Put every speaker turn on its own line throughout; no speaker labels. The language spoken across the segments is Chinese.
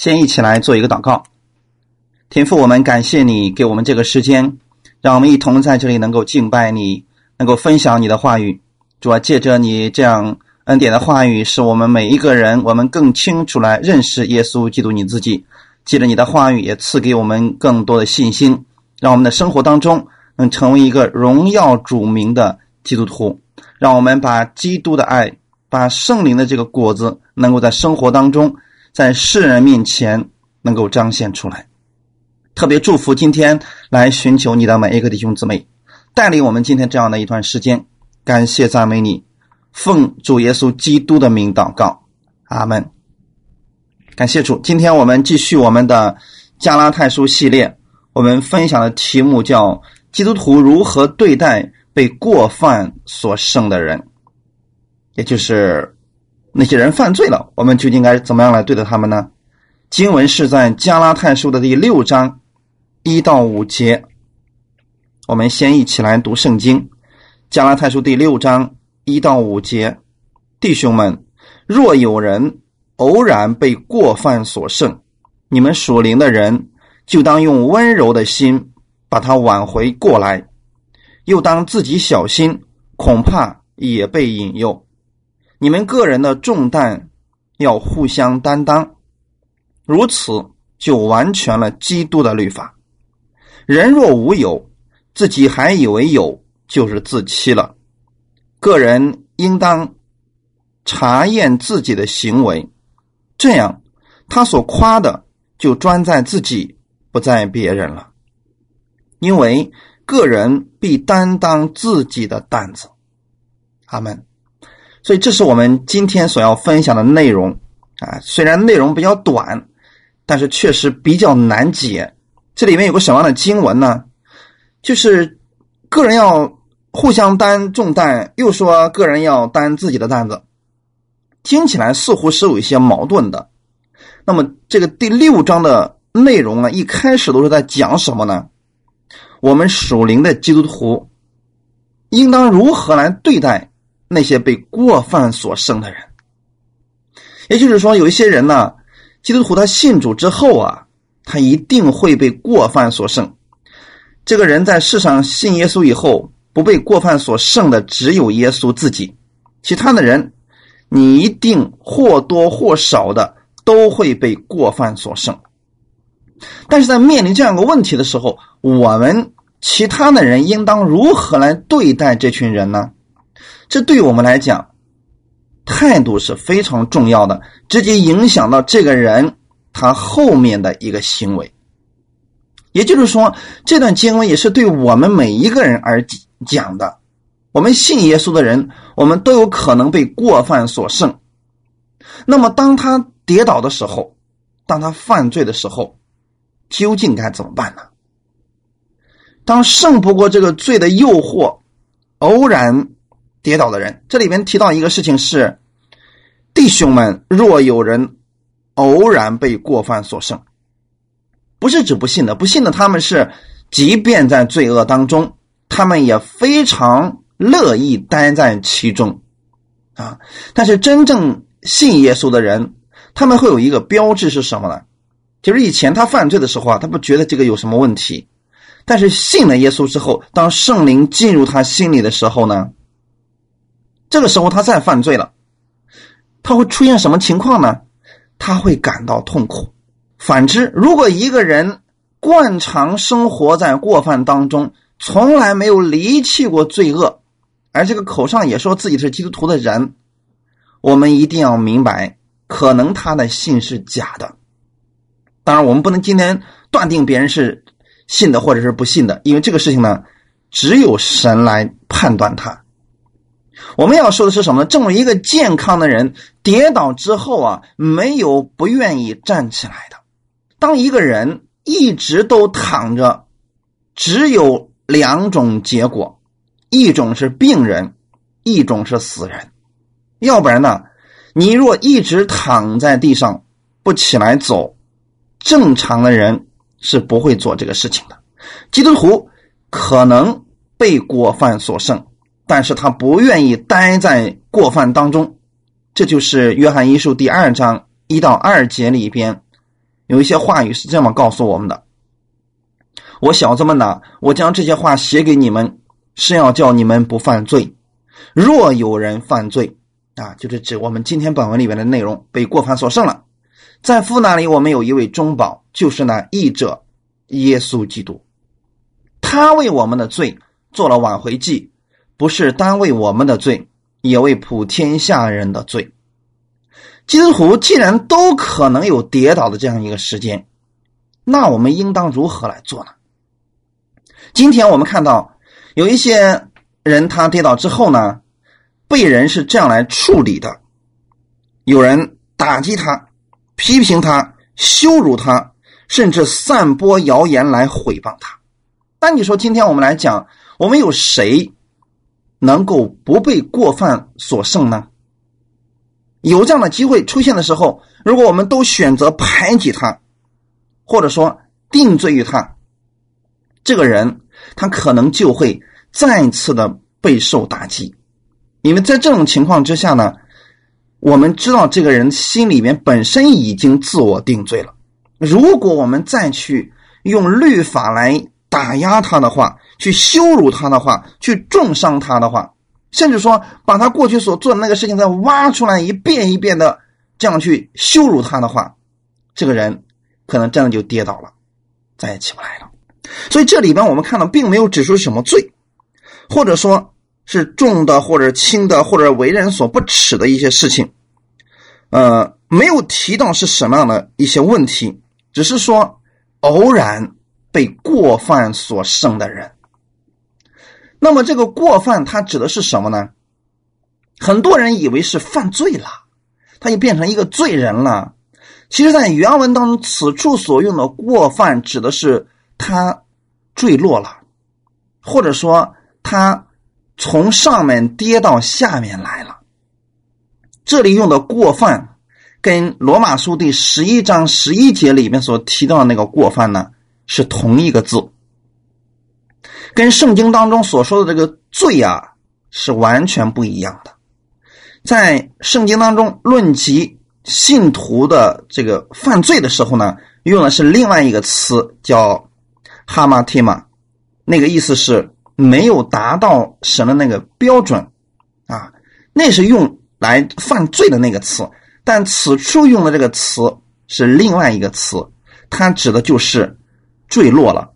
先一起来做一个祷告，天父，我们感谢你给我们这个时间，让我们一同在这里能够敬拜你，能够分享你的话语。主要借着你这样恩典的话语，使我们每一个人，我们更清楚来认识耶稣基督你自己。借着你的话语，也赐给我们更多的信心，让我们的生活当中能成为一个荣耀主名的基督徒。让我们把基督的爱，把圣灵的这个果子，能够在生活当中。在世人面前能够彰显出来，特别祝福今天来寻求你的每一个弟兄姊妹，带领我们今天这样的一段时间。感谢赞美你，奉主耶稣基督的名祷告，阿门。感谢主，今天我们继续我们的加拉太书系列，我们分享的题目叫“基督徒如何对待被过犯所胜的人”，也就是。那些人犯罪了，我们究竟该怎么样来对待他们呢？经文是在加拉太书的第六章一到五节。我们先一起来读圣经，加拉太书第六章一到五节。弟兄们，若有人偶然被过犯所胜，你们属灵的人就当用温柔的心把他挽回过来，又当自己小心，恐怕也被引诱。你们个人的重担要互相担当，如此就完全了基督的律法。人若无有，自己还以为有，就是自欺了。个人应当查验自己的行为，这样他所夸的就专在自己，不在别人了。因为个人必担当自己的担子。阿门。所以，这是我们今天所要分享的内容啊。虽然内容比较短，但是确实比较难解。这里面有个什么样的经文呢？就是个人要互相担重担，又说个人要担自己的担子，听起来似乎是有一些矛盾的。那么，这个第六章的内容呢，一开始都是在讲什么呢？我们属灵的基督徒应当如何来对待？那些被过犯所生的人，也就是说，有一些人呢，基督徒他信主之后啊，他一定会被过犯所胜。这个人在世上信耶稣以后，不被过犯所胜的只有耶稣自己，其他的人，你一定或多或少的都会被过犯所胜。但是在面临这样一个问题的时候，我们其他的人应当如何来对待这群人呢？这对我们来讲，态度是非常重要的，直接影响到这个人他后面的一个行为。也就是说，这段经文也是对我们每一个人而讲的。我们信耶稣的人，我们都有可能被过犯所胜。那么，当他跌倒的时候，当他犯罪的时候，究竟该怎么办呢？当胜不过这个罪的诱惑，偶然。跌倒的人，这里边提到一个事情是：弟兄们，若有人偶然被过犯所胜，不是指不信的，不信的他们是，即便在罪恶当中，他们也非常乐意待在其中啊。但是真正信耶稣的人，他们会有一个标志是什么呢？就是以前他犯罪的时候啊，他不觉得这个有什么问题，但是信了耶稣之后，当圣灵进入他心里的时候呢？这个时候他再犯罪了，他会出现什么情况呢？他会感到痛苦。反之，如果一个人惯常生活在过犯当中，从来没有离弃过罪恶，而这个口上也说自己是基督徒的人，我们一定要明白，可能他的信是假的。当然，我们不能今天断定别人是信的或者是不信的，因为这个事情呢，只有神来判断他。我们要说的是什么呢？正如一个健康的人跌倒之后啊，没有不愿意站起来的。当一个人一直都躺着，只有两种结果：一种是病人，一种是死人。要不然呢，你若一直躺在地上不起来走，正常的人是不会做这个事情的。基督徒可能被过犯所胜。但是他不愿意待在过犯当中，这就是约翰一书第二章一到二节里边有一些话语是这么告诉我们的：“我小子们呐，我将这些话写给你们，是要叫你们不犯罪。若有人犯罪，啊，就是指我们今天本文里面的内容被过犯所胜了。在父那里，我们有一位中保，就是那义者耶稣基督。他为我们的罪做了挽回祭，不是单为我们的罪，也为普天下人的罪。”基督徒既然都可能有跌倒的这样一个时间，那我们应当如何来做呢？今天我们看到有一些人他跌倒之后呢，被人是这样来处理的：有人打击他、批评他、羞辱他，甚至散播谣言来毁谤他。那你说，今天我们来讲，我们有谁能够不被过犯所胜呢？有这样的机会出现的时候，如果我们都选择排挤他，或者说定罪于他，这个人他可能就会再次的备受打击。因为在这种情况之下呢，我们知道这个人心里面本身已经自我定罪了。如果我们再去用律法来打压他的话，去羞辱他的话，去重伤他的话。甚至说，把他过去所做的那个事情再挖出来一遍一遍的这样去羞辱他的话，这个人可能真的就跌倒了，再也起不来了。所以这里边我们看到，并没有指出什么罪，或者说是重的或者轻的，或者为人所不耻的一些事情，呃，没有提到是什么样的一些问题，只是说偶然被过犯所生的人。那么这个过犯，它指的是什么呢？很多人以为是犯罪了，他就变成一个罪人了。其实，在原文当中，此处所用的过犯，指的是他坠落了，或者说他从上面跌到下面来了。这里用的过犯，跟罗马书第十一章十一节里面所提到的那个过犯呢，是同一个字。跟圣经当中所说的这个罪啊是完全不一样的。在圣经当中论及信徒的这个犯罪的时候呢，用的是另外一个词叫哈马提玛，那个意思是没有达到神的那个标准啊，那是用来犯罪的那个词。但此处用的这个词是另外一个词，它指的就是坠落了、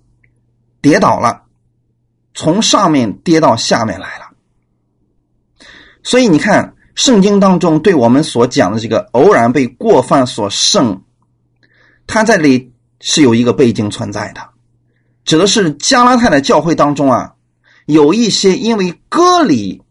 跌倒了。从上面跌到下面来了，所以你看，圣经当中对我们所讲的这个偶然被过犯所胜，它在这里是有一个背景存在的，指的是加拉太的教会当中啊，有一些因为割礼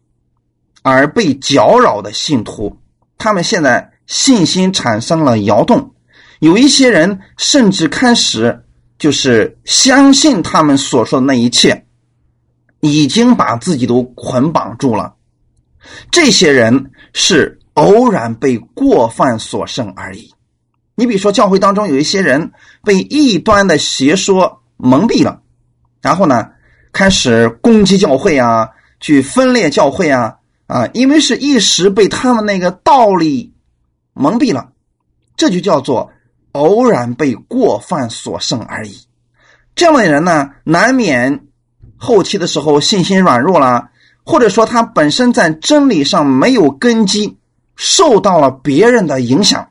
而被搅扰的信徒，他们现在信心产生了摇动，有一些人甚至开始就是相信他们所说的那一切。已经把自己都捆绑住了，这些人是偶然被过犯所胜而已。你比如说，教会当中有一些人被异端的邪说蒙蔽了，然后呢，开始攻击教会啊，去分裂教会啊，啊，因为是一时被他们那个道理蒙蔽了，这就叫做偶然被过犯所胜而已。这样的人呢，难免。后期的时候，信心软弱了，或者说他本身在真理上没有根基，受到了别人的影响，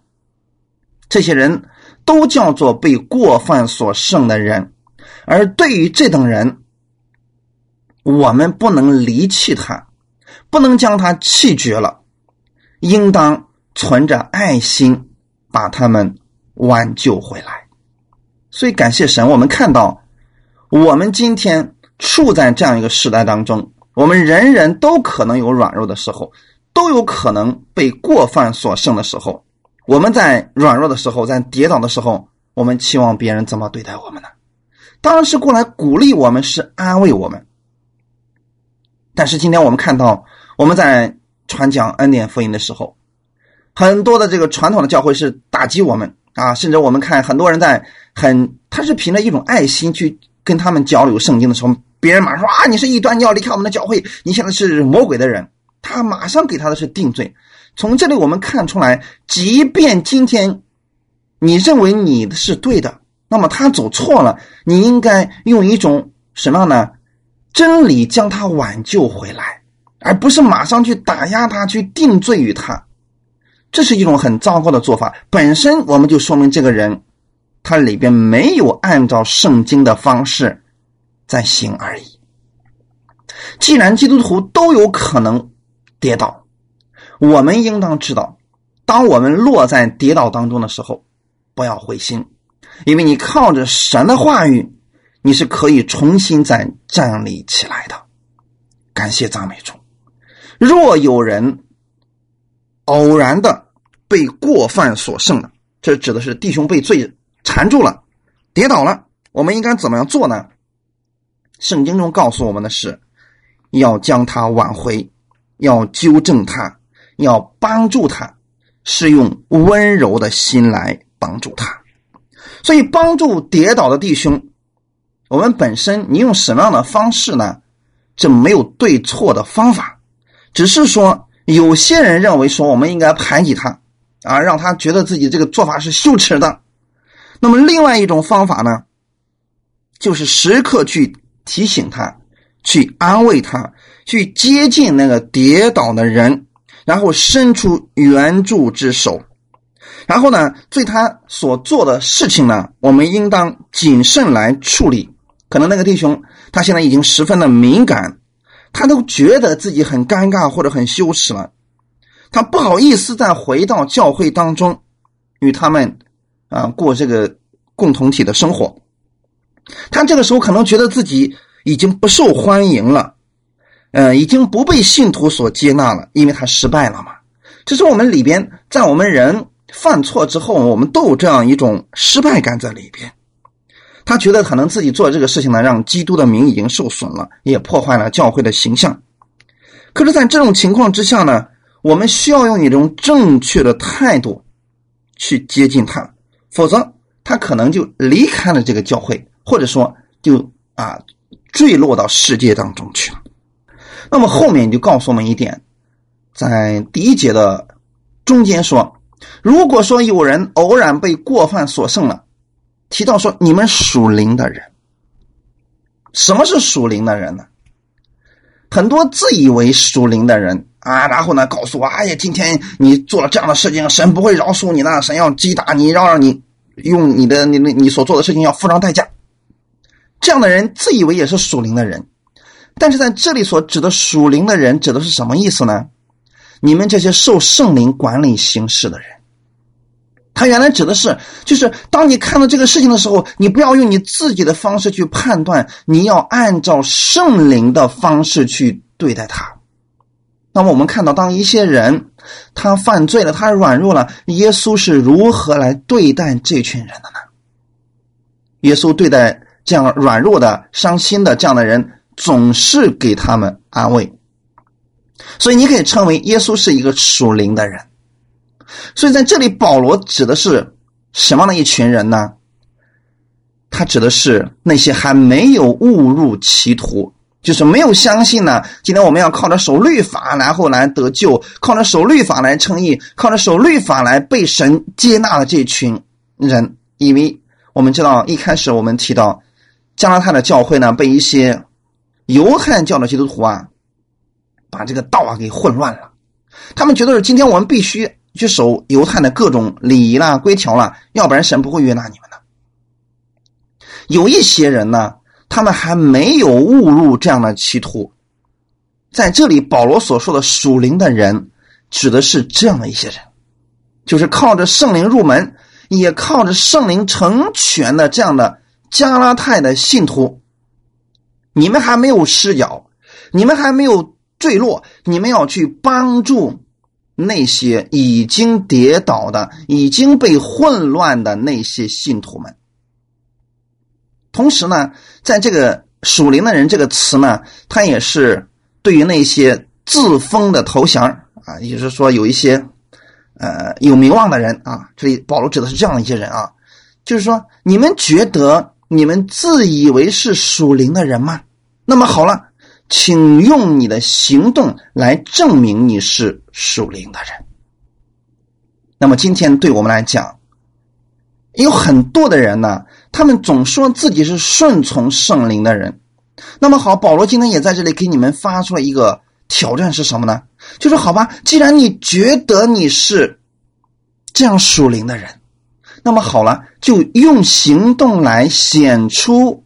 这些人都叫做被过犯所胜的人。而对于这等人，我们不能离弃他，不能将他弃绝了，应当存着爱心把他们挽救回来。所以感谢神，我们看到我们今天。处在这样一个时代当中，我们人人都可能有软弱的时候，都有可能被过犯所胜的时候。我们在软弱的时候，在跌倒的时候，我们期望别人怎么对待我们呢？当然是过来鼓励我们，是安慰我们。但是今天我们看到，我们在传讲恩典福音的时候，很多的这个传统的教会是打击我们啊，甚至我们看很多人在很，他是凭着一种爱心去。跟他们交流圣经的时候，别人马上说啊，你是异端，你要离开我们的教会，你现在是魔鬼的人。他马上给他的是定罪。从这里我们看出来，即便今天你认为你的是对的，那么他走错了，你应该用一种什么样呢？真理将他挽救回来，而不是马上去打压他，去定罪于他。这是一种很糟糕的做法。本身我们就说明这个人，他里边没有按照圣经的方式在行而已。既然基督徒都有可能跌倒，我们应当知道，当我们落在跌倒当中的时候，不要灰心，因为你靠着神的话语。你是可以重新再站立起来的，感谢赞美主。若有人偶然的被过犯所胜了，这指的是弟兄被罪缠住了，跌倒了，我们应该怎么样做呢？圣经中告诉我们的是，要将他挽回，要纠正他，要帮助他，是用温柔的心来帮助他。所以，帮助跌倒的弟兄。我们本身，你用什么样的方式呢？这没有对错的方法，只是说有些人认为说我们应该排挤他，啊，让他觉得自己这个做法是羞耻的。那么另外一种方法呢，就是时刻去提醒他，去安慰他，去接近那个跌倒的人，然后伸出援助之手。然后呢，对他所做的事情呢，我们应当谨慎来处理。可能那个弟兄他现在已经十分的敏感，他都觉得自己很尴尬或者很羞耻了，他不好意思再回到教会当中与他们啊过这个共同体的生活。他这个时候可能觉得自己已经不受欢迎了，嗯，已经不被信徒所接纳了，因为他失败了嘛。这是我们里边，在我们人犯错之后，我们都有这样一种失败感在里边。他觉得可能自己做这个事情呢，让基督的名已经受损了，也破坏了教会的形象。可是，在这种情况之下呢，我们需要用一种正确的态度去接近他，否则他可能就离开了这个教会，或者说就啊坠落到世界当中去了。那么后面就告诉我们一点，在第一节的中间说，如果说有人偶然被过犯所胜了。提到说，你们属灵的人，什么是属灵的人呢？很多自以为属灵的人啊，然后呢，告诉我，哎呀，今天你做了这样的事情，神不会饶恕你的，神要击打你，让让你用你的你你所做的事情要付上代价。这样的人自以为也是属灵的人，但是在这里所指的属灵的人，指的是什么意思呢？你们这些受圣灵管理行事的人。他原来指的是，就是当你看到这个事情的时候，你不要用你自己的方式去判断，你要按照圣灵的方式去对待他。那么我们看到，当一些人他犯罪了，他软弱了，耶稣是如何来对待这群人的呢？耶稣对待这样软弱的、伤心的这样的人，总是给他们安慰。所以你可以称为耶稣是一个属灵的人。所以在这里，保罗指的是什么样的一群人呢？他指的是那些还没有误入歧途，就是没有相信呢。今天我们要靠着守律法，然后来得救，靠着守律法来称义，靠着守律法来被神接纳的这群人。因为我们知道，一开始我们提到加拿大的教会呢，被一些犹太教的基督徒啊，把这个道啊给混乱了。他们觉得是今天我们必须。去守犹太的各种礼仪啦、规条啦，要不然神不会悦纳你们的。有一些人呢，他们还没有误入这样的歧途。在这里，保罗所说的属灵的人，指的是这样的一些人，就是靠着圣灵入门，也靠着圣灵成全的这样的加拉太的信徒。你们还没有失脚，你们还没有坠落，你们要去帮助。那些已经跌倒的、已经被混乱的那些信徒们，同时呢，在这个“属灵的人”这个词呢，它也是对于那些自封的头衔啊，也就是说有一些呃有名望的人啊，这里保罗指的是这样一些人啊，就是说你们觉得你们自以为是属灵的人吗？那么好了。请用你的行动来证明你是属灵的人。那么今天对我们来讲，有很多的人呢，他们总说自己是顺从圣灵的人。那么好，保罗今天也在这里给你们发出了一个挑战，是什么呢？就是好吧，既然你觉得你是这样属灵的人，那么好了，就用行动来显出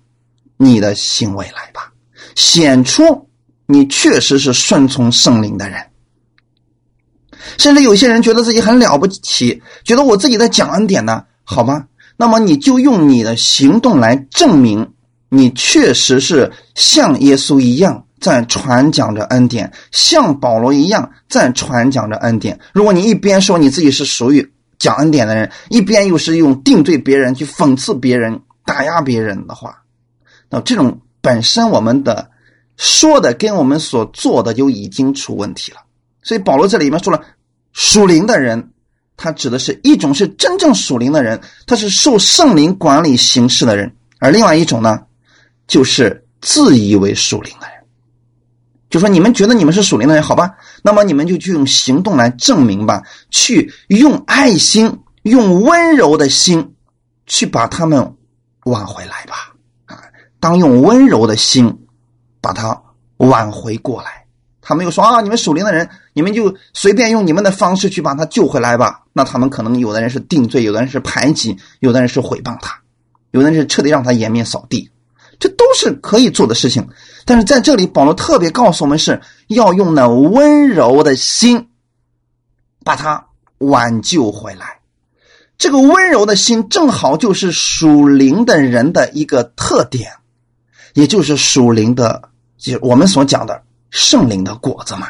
你的行为来吧，显出你确实是顺从圣灵的人。甚至有些人觉得自己很了不起，觉得我自己在讲恩典呢，好吧？那么你就用你的行动来证明，你确实是像耶稣一样在传讲着恩典，像保罗一样在传讲着恩典。如果你一边说你自己是属于讲恩典的人，一边又是用定罪别人、去讽刺别人、打压别人的话，那这种本身我们的说的跟我们所做的就已经出问题了。所以保罗这里面说了。属灵的人，他指的是一种是真正属灵的人，他是受圣灵管理行事的人；而另外一种呢，就是自以为属灵的人。就说你们觉得你们是属灵的人，好吧？那么你们就去用行动来证明吧，去用爱心、用温柔的心去把他们挽回来吧。啊，当用温柔的心把他挽回过来。他们又说啊，你们属灵的人，你们就随便用你们的方式去把他救回来吧。那他们可能有的人是定罪，有的人是排挤，有的人是毁谤他，有的人是彻底让他颜面扫地，这都是可以做的事情。但是在这里，保罗特别告诉我们，是要用那温柔的心把他挽救回来。这个温柔的心，正好就是属灵的人的一个特点，也就是属灵的，就我们所讲的。圣灵的果子嘛，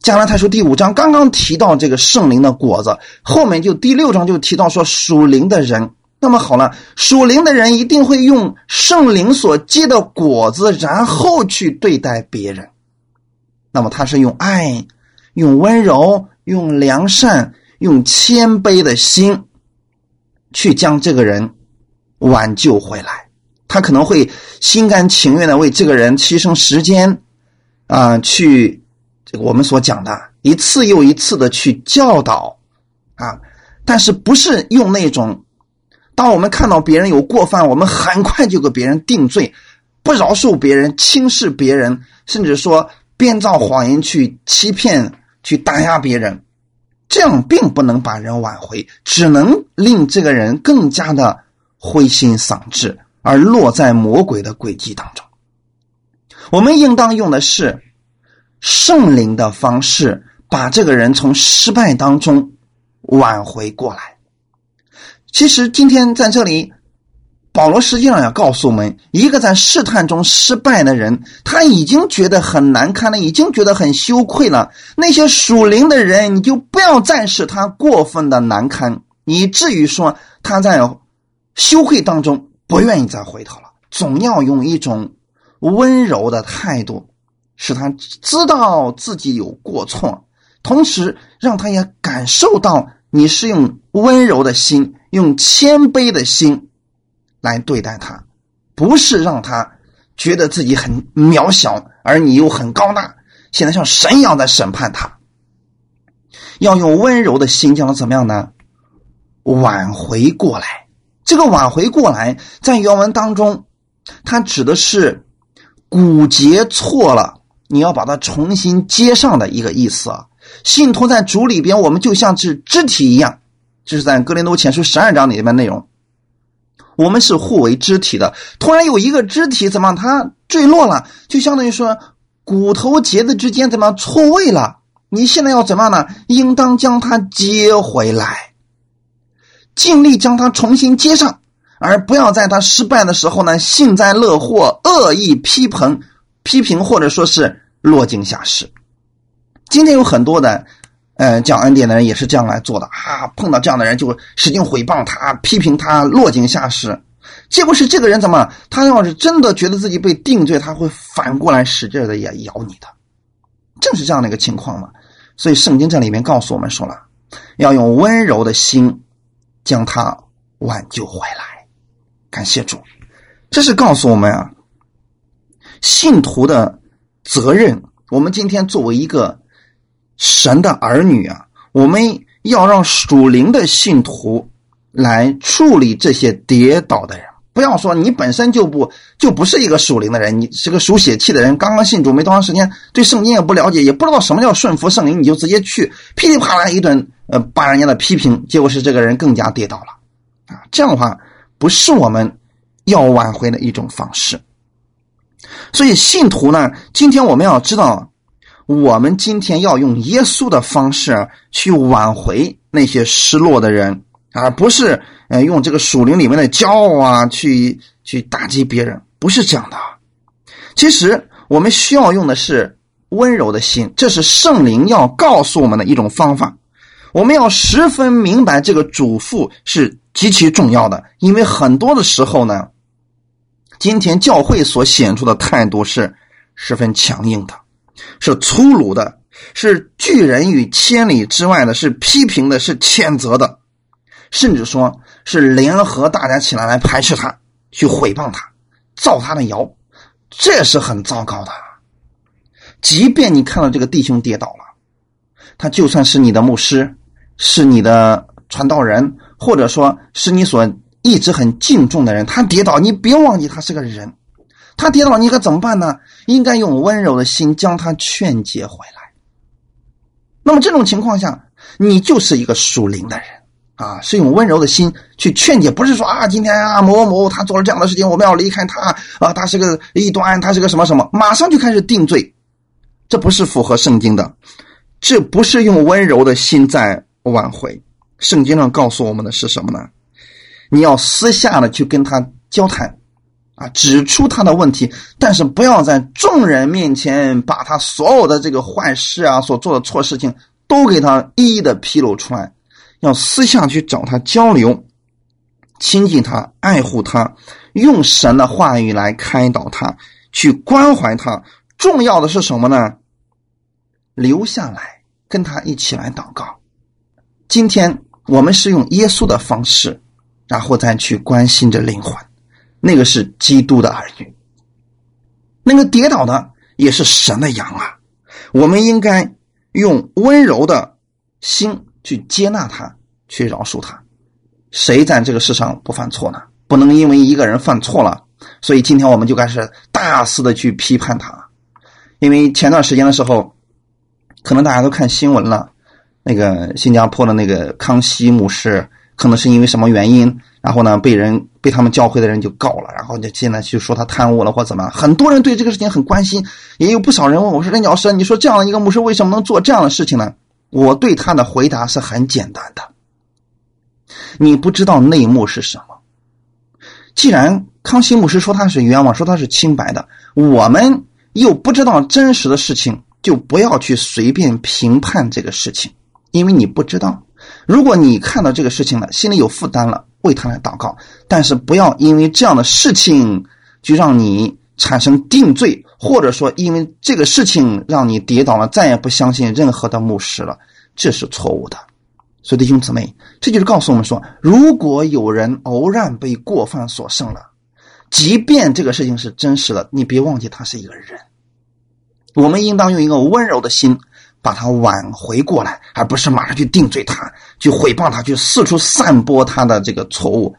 加拉太书第五章刚刚提到这个圣灵的果子，后面就第六章就提到说属灵的人。那么好了，属灵的人一定会用圣灵所结的果子，然后去对待别人。那么他是用爱、用温柔、用良善、用谦卑的心，去将这个人挽救回来。他可能会心甘情愿的为这个人牺牲时间。啊，去这个我们所讲的一次又一次的去教导啊，但是不是用那种，当我们看到别人有过犯，我们很快就给别人定罪，不饶恕别人，轻视别人，甚至说编造谎言去欺骗、去打压别人，这样并不能把人挽回，只能令这个人更加的灰心丧志，而落在魔鬼的诡计当中。我们应当用的是圣灵的方式，把这个人从失败当中挽回过来。其实今天在这里，保罗实际上要告诉我们：一个在试探中失败的人，他已经觉得很难堪了，已经觉得很羞愧了。那些属灵的人，你就不要再使他过分的难堪，以至于说他在羞愧当中不愿意再回头了。总要用一种。温柔的态度，使他知道自己有过错，同时让他也感受到你是用温柔的心、用谦卑的心来对待他，不是让他觉得自己很渺小，而你又很高大，现在像神一样在审判他。要用温柔的心将他怎么样呢？挽回过来。这个挽回过来，在原文当中，它指的是。骨节错了，你要把它重新接上的一个意思啊。信徒在主里边，我们就像是肢体一样，这是在哥林多前书十二章里面内容。我们是互为肢体的。突然有一个肢体怎么它坠落了，就相当于说骨头节子之间怎么错位了？你现在要怎么样呢？应当将它接回来，尽力将它重新接上。而不要在它失败的时候呢，幸灾乐祸、恶意批评、批评或者说是落井下石。今天有很多的，呃，讲恩典的人也是这样来做的啊。碰到这样的人就使劲诽谤他、批评他、落井下石。结果是这个人怎么？他要是真的觉得自己被定罪，他会反过来使劲的也咬你的。正是这样的一个情况嘛。所以圣经这里面告诉我们说了，要用温柔的心将他挽救回来。感谢主，这是告诉我们啊，信徒的责任。我们今天作为一个神的儿女啊，我们要让属灵的信徒来处理这些跌倒的人。不要说你本身就不就不是一个属灵的人，你是个属血气的人，刚刚信主没多长时间，对圣经也不了解，也不知道什么叫顺服圣灵，你就直接去噼里啪啦一顿呃把人家的批评，结果是这个人更加跌倒了啊！这样的话不是我们要挽回的一种方式。所以信徒呢，今天我们要知道，我们今天要用耶稣的方式去挽回那些失落的人，而不是。呃，用这个属灵里面的骄傲啊，去去打击别人，不是这样的。其实我们需要用的是温柔的心，这是圣灵要告诉我们的一种方法。我们要十分明白这个嘱咐是极其重要的，因为很多的时候呢，今天教会所显出的态度是十分强硬的，是粗鲁的，是拒人于千里之外的，是批评的，是谴责的，甚至说。是联合大家起来来排斥他，去毁谤他，造他的谣，这是很糟糕的。即便你看到这个弟兄跌倒了，他就算是你的牧师，是你的传道人，或者说是你所一直很敬重的人，他跌倒，你别忘记他是个人，他跌倒，你可怎么办呢？应该用温柔的心将他劝解回来。那么这种情况下，你就是一个属灵的人。啊，是用温柔的心去劝解，不是说啊，今天啊某某他做了这样的事情，我们要离开他啊，他是个异端，他是个什么什么，马上就开始定罪，这不是符合圣经的，这不是用温柔的心在挽回。圣经上告诉我们的是什么呢？你要私下的去跟他交谈，啊，指出他的问题，但是不要在众人面前把他所有的这个坏事啊，所做的错事情都给他一一的披露出来。要私下去找他交流，亲近他，爱护他，用神的话语来开导他，去关怀他。重要的是什么呢？留下来跟他一起来祷告。今天我们是用耶稣的方式，然后再去关心着灵魂。那个是基督的儿女，那个跌倒的也是神的羊啊。我们应该用温柔的心。去接纳他，去饶恕他。谁在这个世上不犯错呢？不能因为一个人犯错了，所以今天我们就开始大肆的去批判他。因为前段时间的时候，可能大家都看新闻了，那个新加坡的那个康熙牧师，可能是因为什么原因，然后呢被人被他们教会的人就告了，然后就现在就说他贪污了或怎么。很多人对这个事情很关心，也有不少人问我说：“任老师，你说这样的一个牧师为什么能做这样的事情呢？”我对他的回答是很简单的，你不知道内幕是什么。既然康熙牧师说他是冤枉，说他是清白的，我们又不知道真实的事情，就不要去随便评判这个事情，因为你不知道。如果你看到这个事情了，心里有负担了，为他来祷告，但是不要因为这样的事情就让你。产生定罪，或者说因为这个事情让你跌倒了，再也不相信任何的牧师了，这是错误的。所以弟兄姊妹，这就是告诉我们说，如果有人偶然被过犯所胜了，即便这个事情是真实的，你别忘记他是一个人。我们应当用一个温柔的心把他挽回过来，而不是马上去定罪他，去毁谤他，去四处散播他的这个错误，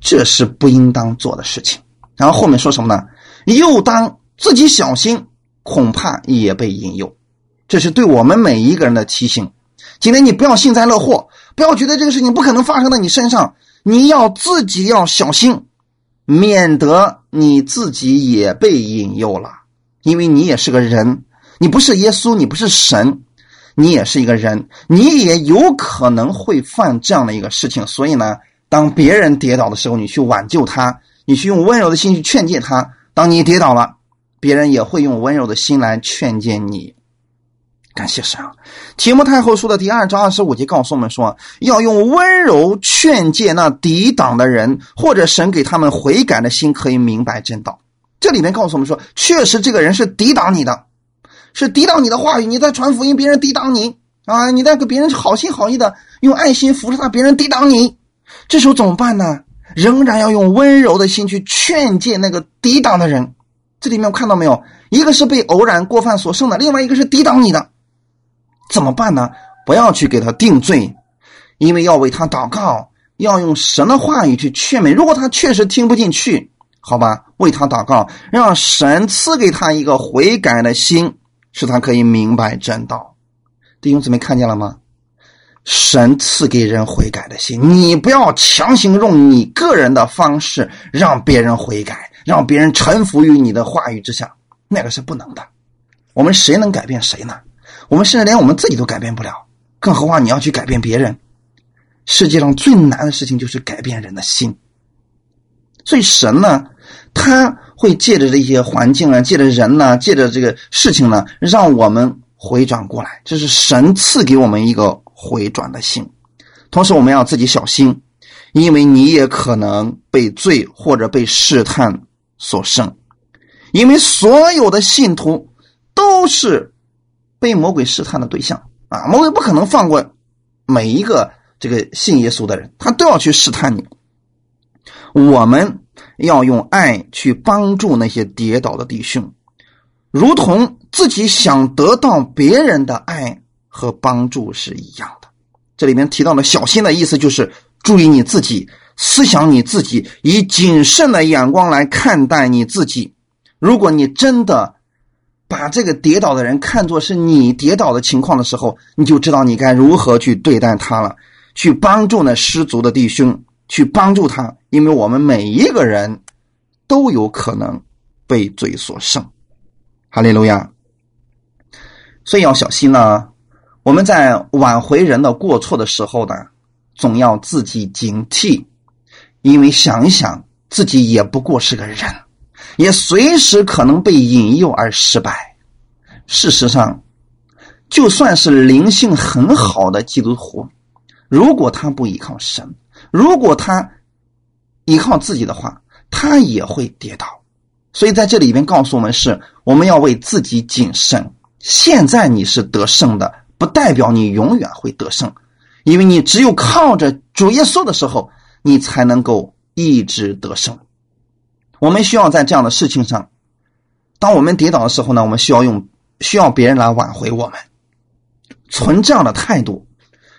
这是不应当做的事情。然后后面说什么呢？又当自己小心，恐怕也被引诱。这是对我们每一个人的提醒。今天你不要幸灾乐祸，不要觉得这个事情不可能发生在你身上。你要自己要小心，免得你自己也被引诱了。因为你也是个人，你不是耶稣，你不是神，你也是一个人，你也有可能会犯这样的一个事情。所以呢，当别人跌倒的时候，你去挽救他，你去用温柔的心去劝诫他。当你跌倒了，别人也会用温柔的心来劝诫你。感谢神啊！提摩太后书的第二章二十五节告诉我们说，要用温柔劝诫那抵挡的人，或者神给他们悔改的心，可以明白真道。这里面告诉我们说，确实这个人是抵挡你的，是抵挡你的话语。你在传福音，别人抵挡你啊！你在给别人好心好意的用爱心扶持他，别人抵挡你，这时候怎么办呢？仍然要用温柔的心去劝诫那个抵挡的人。这里面我看到没有？一个是被偶然过犯所胜的，另外一个是抵挡你的。怎么办呢？不要去给他定罪，因为要为他祷告，要用神的话语去劝勉。如果他确实听不进去，好吧，为他祷告，让神赐给他一个悔改的心，使他可以明白真道。弟兄姊妹看见了吗？神赐给人悔改的心，你不要强行用你个人的方式让别人悔改，让别人臣服于你的话语之下，那个是不能的。我们谁能改变谁呢？我们甚至连我们自己都改变不了，更何况你要去改变别人？世界上最难的事情就是改变人的心。所以神呢，他会借着这些环境啊，借着人呢，借着这个事情呢，让我们回转过来。这是神赐给我们一个。回转的心，同时我们要自己小心，因为你也可能被罪或者被试探所胜，因为所有的信徒都是被魔鬼试探的对象啊！魔鬼不可能放过每一个这个信耶稣的人，他都要去试探你。我们要用爱去帮助那些跌倒的弟兄，如同自己想得到别人的爱。和帮助是一样的。这里面提到的小心的意思就是注意你自己，思想你自己，以谨慎的眼光来看待你自己。如果你真的把这个跌倒的人看作是你跌倒的情况的时候，你就知道你该如何去对待他了，去帮助那失足的弟兄，去帮助他，因为我们每一个人都有可能被罪所胜。哈利路亚。所以要小心呢。我们在挽回人的过错的时候呢，总要自己警惕，因为想一想，自己也不过是个人，也随时可能被引诱而失败。事实上，就算是灵性很好的基督徒，如果他不依靠神，如果他依靠自己的话，他也会跌倒。所以在这里边告诉我们是，我们要为自己谨慎。现在你是得胜的。不代表你永远会得胜，因为你只有靠着主耶稣的时候，你才能够一直得胜。我们需要在这样的事情上，当我们跌倒的时候呢，我们需要用需要别人来挽回我们，存这样的态度，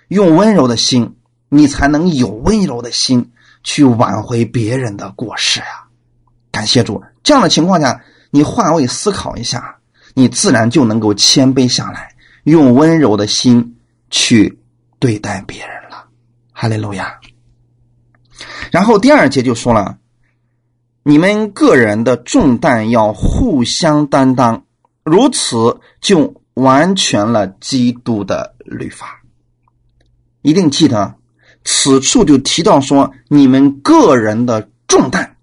用温柔的心，你才能有温柔的心去挽回别人的过失啊！感谢主，这样的情况下，你换位思考一下，你自然就能够谦卑下来。用温柔的心去对待别人了，哈利路亚。然后第二节就说了，你们个人的重担要互相担当，如此就完全了基督的律法。一定记得，此处就提到说，你们个人的重担。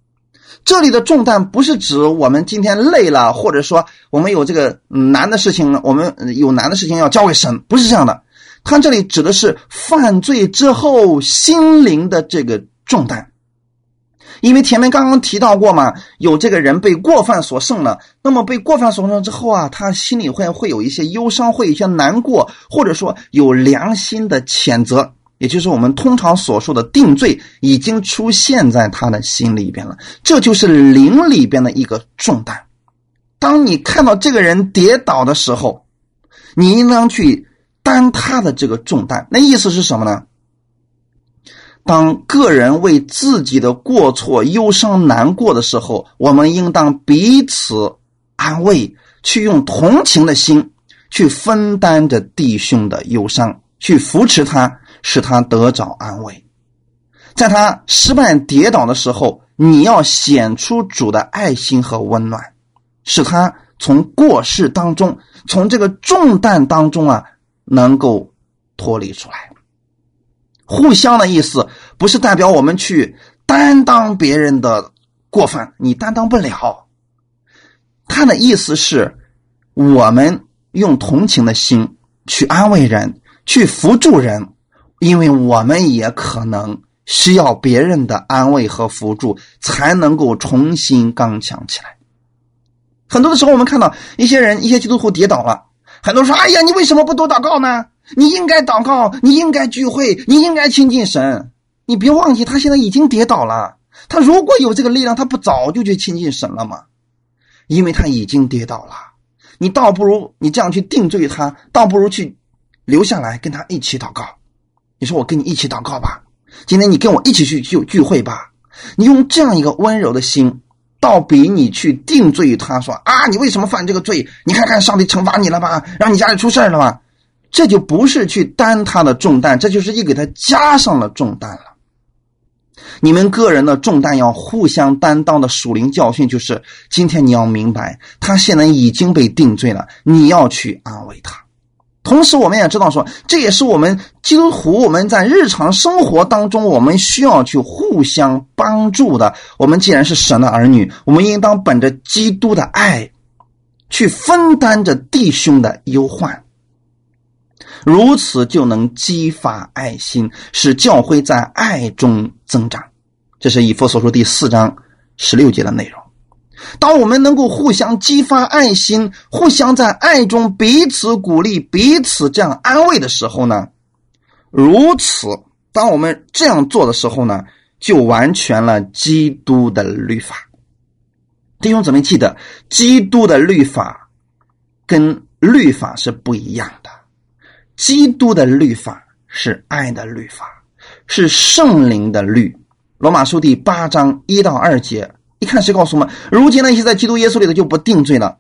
这里的重担不是指我们今天累了，或者说我们有这个难的事情，我们有难的事情要交给神，不是这样的。他这里指的是犯罪之后心灵的这个重担，因为前面刚刚提到过嘛，有这个人被过犯所胜了，那么被过犯所胜之后啊，他心里会会有一些忧伤，会有一些难过，或者说有良心的谴责。也就是我们通常所说的定罪，已经出现在他的心里边了。这就是灵里边的一个重担。当你看到这个人跌倒的时候，你应当去担他的这个重担。那意思是什么呢？当个人为自己的过错忧伤难过的时候，我们应当彼此安慰，去用同情的心去分担着弟兄的忧伤，去扶持他。使他得着安慰，在他失败跌倒的时候，你要显出主的爱心和温暖，使他从过失当中，从这个重担当中啊，能够脱离出来。互相的意思不是代表我们去担当别人的过犯，你担当不了。他的意思是，我们用同情的心去安慰人，去扶助人。因为我们也可能需要别人的安慰和辅助，才能够重新刚强起来。很多的时候，我们看到一些人、一些基督徒跌倒了，很多人说：“哎呀，你为什么不多祷告呢？你应该祷告，你应该聚会，你应该亲近神。你别忘记，他现在已经跌倒了。他如果有这个力量，他不早就去亲近神了吗？因为他已经跌倒了。你倒不如你这样去定罪他，倒不如去留下来跟他一起祷告。”你说我跟你一起祷告吧，今天你跟我一起去聚聚会吧。你用这样一个温柔的心，倒比你去定罪他说啊，你为什么犯这个罪？你看看上帝惩罚你了吧，让你家里出事了吧？这就不是去担他的重担，这就是又给他加上了重担了。你们个人的重担要互相担当的属灵教训，就是今天你要明白，他现在已经被定罪了，你要去安慰他。同时，我们也知道说，这也是我们基督徒我们在日常生活当中，我们需要去互相帮助的。我们既然是神的儿女，我们应当本着基督的爱，去分担着弟兄的忧患。如此就能激发爱心，使教会在爱中增长。这是以弗所书第四章十六节的内容。当我们能够互相激发爱心，互相在爱中彼此鼓励、彼此这样安慰的时候呢？如此，当我们这样做的时候呢，就完全了基督的律法。弟兄姊妹，记得，基督的律法跟律法是不一样的。基督的律法是爱的律法，是圣灵的律。罗马书第八章一到二节，一看谁告诉我们，如今那些在基督耶稣里的就不定罪了，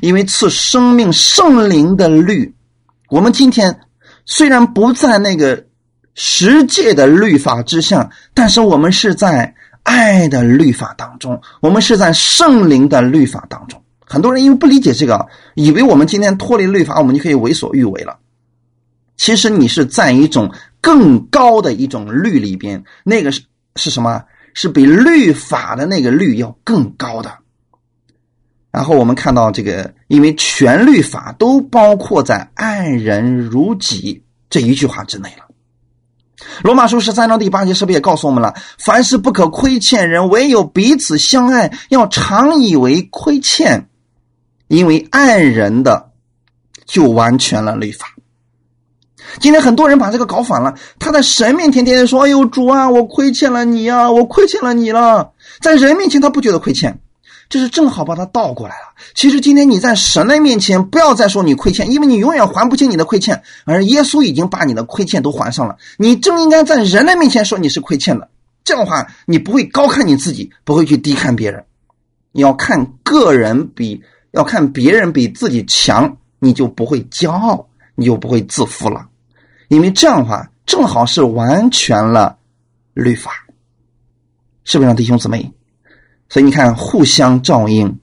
因为赐生命圣灵的律。我们今天虽然不在那个十诫的律法之下，但是我们是在爱的律法当中，我们是在圣灵的律法当中。很多人因为不理解这个，以为我们今天脱离律法，我们就可以为所欲为了。其实你是在一种更高的一种律里边，那个是是什么？是比律法的那个律要更高的。然后我们看到这个，因为全律法都包括在“爱人如己”这一句话之内了。罗马书十三章第八节是不是也告诉我们了？凡事不可亏欠人，唯有彼此相爱，要常以为亏欠，因为爱人的就完全了律法。今天很多人把这个搞反了，他在神面前天天说：“哎呦，主啊，我亏欠了你啊，我亏欠了你了。”在人面前他不觉得亏欠，这是正好把他倒过来了。其实今天你在神的面前不要再说你亏欠，因为你永远还不清你的亏欠，而耶稣已经把你的亏欠都还上了。你正应该在人的面前说你是亏欠的，这样的话你不会高看你自己，不会去低看别人。你要看个人比要看别人比自己强，你就不会骄傲，你就不会自负了。因为这样的话，正好是完全了律法，是不是，弟兄姊妹？所以你看，互相照应，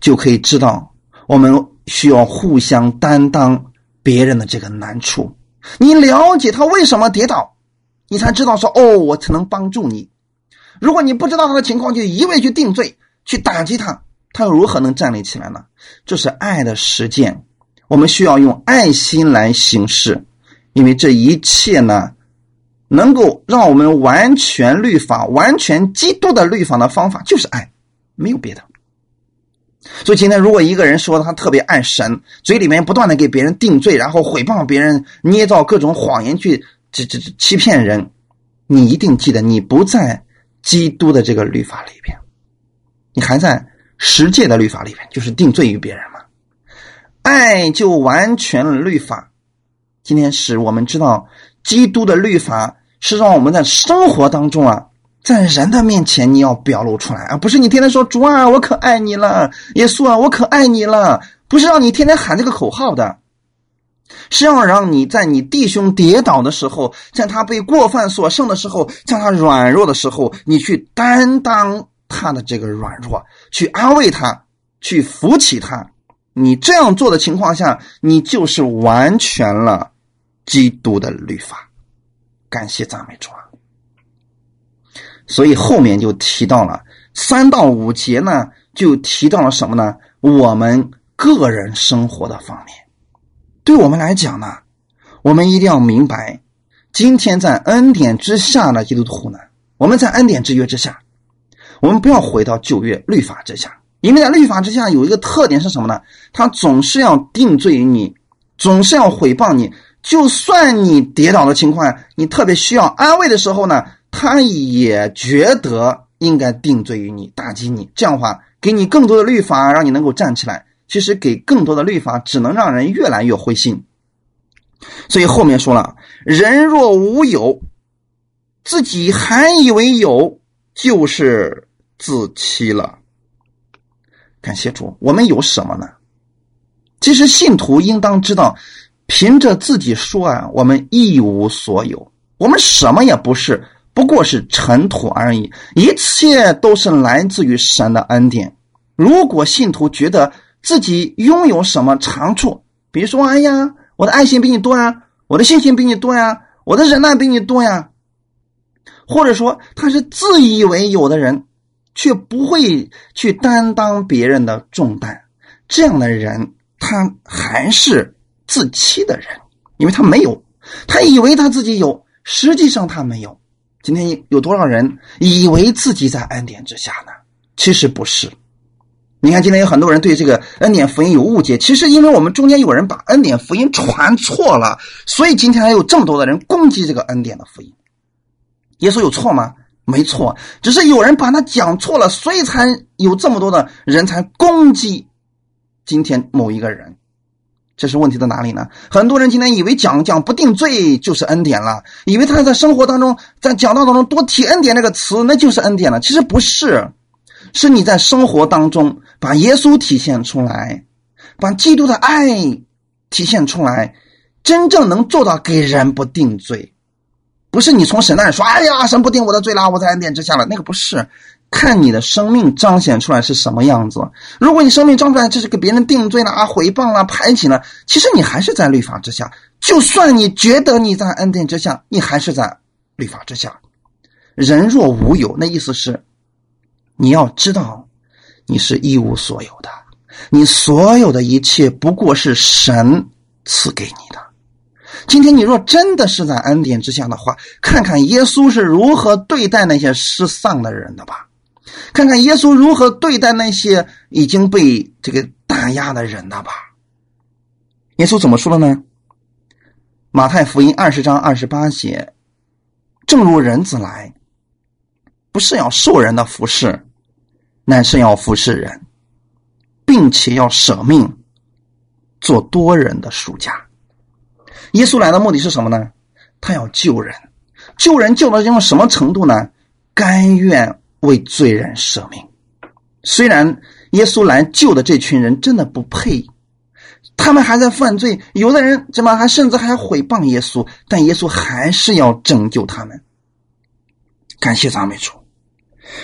就可以知道我们需要互相担当别人的这个难处。你了解他为什么跌倒，你才知道说哦，我才能帮助你。如果你不知道他的情况，就一味去定罪、去打击他，他又如何能站立起来呢？这是爱的实践，我们需要用爱心来行事。因为这一切呢，能够让我们完全律法、完全基督的律法的方法就是爱，没有别的。所以今天，如果一个人说他特别爱神，嘴里面不断的给别人定罪，然后诽谤别人，捏造各种谎言去这这欺骗人，你一定记得，你不在基督的这个律法里边，你还在十诫的律法里边，就是定罪于别人嘛。爱就完全律法。今天使我们知道，基督的律法是让我们在生活当中啊，在人的面前你要表露出来，啊不是你天天说主啊，我可爱你了，耶稣啊，我可爱你了，不是让你天天喊这个口号的，是要让你在你弟兄跌倒的时候，在他被过犯所胜的时候，在他软弱的时候，你去担当他的这个软弱，去安慰他，去扶起他。你这样做的情况下，你就是完全了。基督的律法，感谢赞美主啊！所以后面就提到了三到五节呢，就提到了什么呢？我们个人生活的方面，对我们来讲呢，我们一定要明白，今天在恩典之下的基督徒呢，我们在恩典之约之下，我们不要回到旧约律法之下，因为在律法之下有一个特点是什么呢？他总是要定罪于你，总是要毁谤你。就算你跌倒的情况，你特别需要安慰的时候呢，他也觉得应该定罪于你，打击你。这样的话，给你更多的律法，让你能够站起来。其实给更多的律法，只能让人越来越灰心。所以后面说了，人若无有，自己还以为有，就是自欺了。感谢主，我们有什么呢？其实信徒应当知道，凭着自己说啊，我们一无所有，我们什么也不是，不过是尘土而已。一切都是来自于神的恩典。如果信徒觉得自己拥有什么长处，比如说，哎呀，我的爱心比你多呀，我的信心比你多呀，我的忍耐比你多呀，或者说他是自以为有的人。却不会去担当别人的重担，这样的人他还是自欺的人，因为他没有，他以为他自己有，实际上他没有。今天有多少人以为自己在恩典之下呢？其实不是。你看，今天有很多人对这个恩典福音有误解，其实因为我们中间有人把恩典福音传错了，所以今天还有这么多的人攻击这个恩典的福音。耶稣有错吗？没错，只是有人把他讲错了，所以才有这么多的人才攻击今天某一个人。这是问题在哪里呢？很多人今天以为讲讲不定罪就是恩典了，以为他在生活当中在讲道当中多提恩典这个词那就是恩典了。其实不是，是你在生活当中把耶稣体现出来，把基督的爱体现出来，真正能做到给人不定罪。不是你从神那里说，哎呀，神不定我的罪了，我在恩典之下了。那个不是，看你的生命彰显出来是什么样子。如果你生命彰显出来就是给别人定罪了啊，诽谤了，排挤了，其实你还是在律法之下。就算你觉得你在恩典之下，你还是在律法之下。人若无有，那意思是你要知道，你是一无所有的，你所有的一切不过是神赐给你的。今天你若真的是在恩典之下的话，看看耶稣是如何对待那些失丧的人的吧，看看耶稣如何对待那些已经被这个打压的人的吧。耶稣怎么说的呢？马太福音二十章二十八节：“正如人子来，不是要受人的服侍，乃是要服侍人，并且要舍命，做多人的属家。”耶稣来的目的是什么呢？他要救人，救人救到用什么程度呢？甘愿为罪人舍命。虽然耶稣来救的这群人真的不配，他们还在犯罪，有的人怎么还甚至还毁谤耶稣，但耶稣还是要拯救他们。感谢赞美主。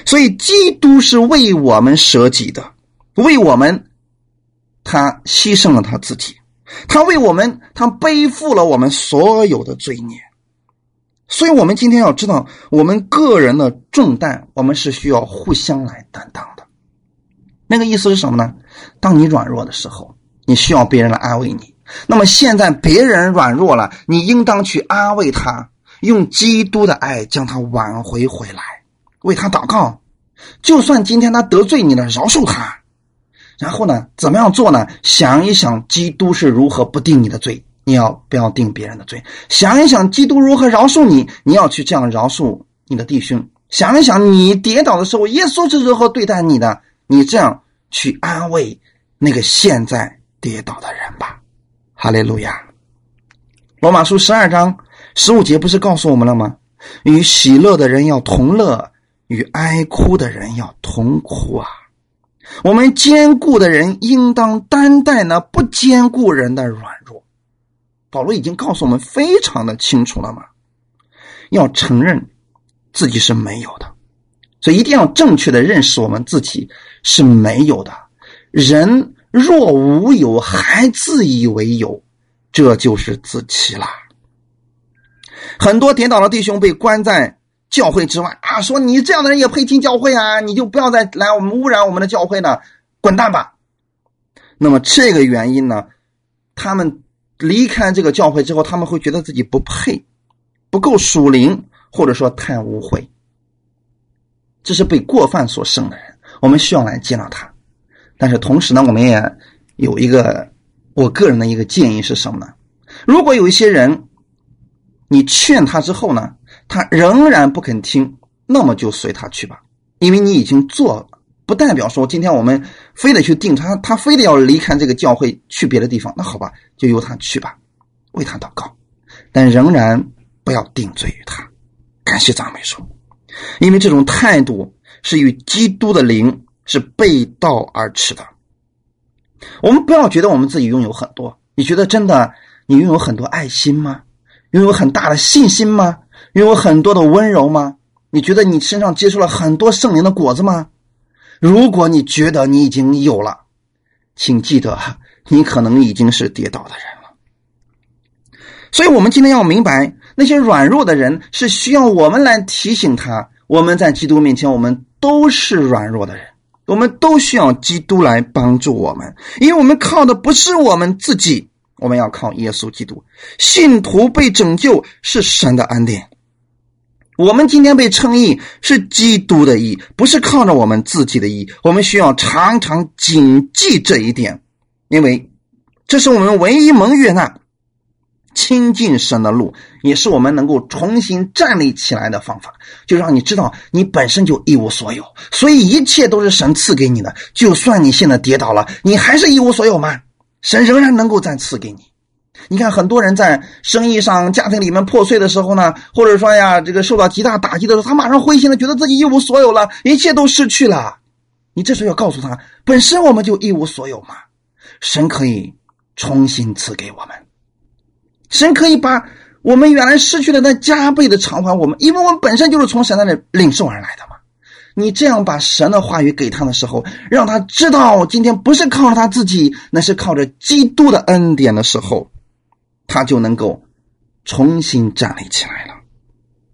所以基督是为我们舍己的，为我们，他牺牲了他自己。他为我们，他背负了我们所有的罪孽，所以，我们今天要知道，我们个人的重担，我们是需要互相来担当的。那个意思是什么呢？当你软弱的时候，你需要别人来安慰你。那么，现在别人软弱了，你应当去安慰他，用基督的爱将他挽回回来，为他祷告。就算今天他得罪你了，饶恕他。然后呢？怎么样做呢？想一想，基督是如何不定你的罪，你要不要定别人的罪？想一想，基督如何饶恕你，你要去这样饶恕你的弟兄。想一想，你跌倒的时候，耶稣是如何对待你的，你这样去安慰那个现在跌倒的人吧。哈利路亚。罗马书十二章十五节不是告诉我们了吗？与喜乐的人要同乐，与哀哭的人要同哭啊。我们坚固的人应当担待那不坚固人的软弱。保罗已经告诉我们非常的清楚了嘛，要承认自己是没有的，所以一定要正确的认识我们自己是没有的。人若无有还自以为有，这就是自欺啦。很多跌倒的弟兄被关在。教会之外啊，说你这样的人也配进教会啊？你就不要再来我们污染我们的教会了，滚蛋吧！那么这个原因呢，他们离开这个教会之后，他们会觉得自己不配，不够属灵，或者说太污秽。这是被过犯所生的人，我们需要来接纳他。但是同时呢，我们也有一个我个人的一个建议是什么呢？如果有一些人，你劝他之后呢？他仍然不肯听，那么就随他去吧，因为你已经做了，不代表说今天我们非得去定他，他非得要离开这个教会去别的地方，那好吧，就由他去吧，为他祷告，但仍然不要定罪于他。感谢赞美主，因为这种态度是与基督的灵是背道而驰的。我们不要觉得我们自己拥有很多，你觉得真的你拥有很多爱心吗？拥有很大的信心吗？拥有很多的温柔吗？你觉得你身上结出了很多圣灵的果子吗？如果你觉得你已经有了，请记得，你可能已经是跌倒的人了。所以，我们今天要明白，那些软弱的人是需要我们来提醒他。我们在基督面前，我们都是软弱的人，我们都需要基督来帮助我们，因为我们靠的不是我们自己，我们要靠耶稣基督。信徒被拯救是神的恩典。我们今天被称义是基督的义，不是靠着我们自己的义。我们需要常常谨记这一点，因为这是我们唯一蒙悦纳、亲近神的路，也是我们能够重新站立起来的方法。就让你知道，你本身就一无所有，所以一切都是神赐给你的。就算你现在跌倒了，你还是一无所有吗？神仍然能够再赐给你。你看，很多人在生意上、家庭里面破碎的时候呢，或者说呀，这个受到极大打击的时候，他马上灰心了，觉得自己一无所有了，一切都失去了。你这时候要告诉他，本身我们就一无所有嘛，神可以重新赐给我们，神可以把我们原来失去的那加倍的偿还我们，因为我们本身就是从神那里领受而来的嘛。你这样把神的话语给他的时候，让他知道今天不是靠着他自己，那是靠着基督的恩典的时候。他就能够重新站立起来了。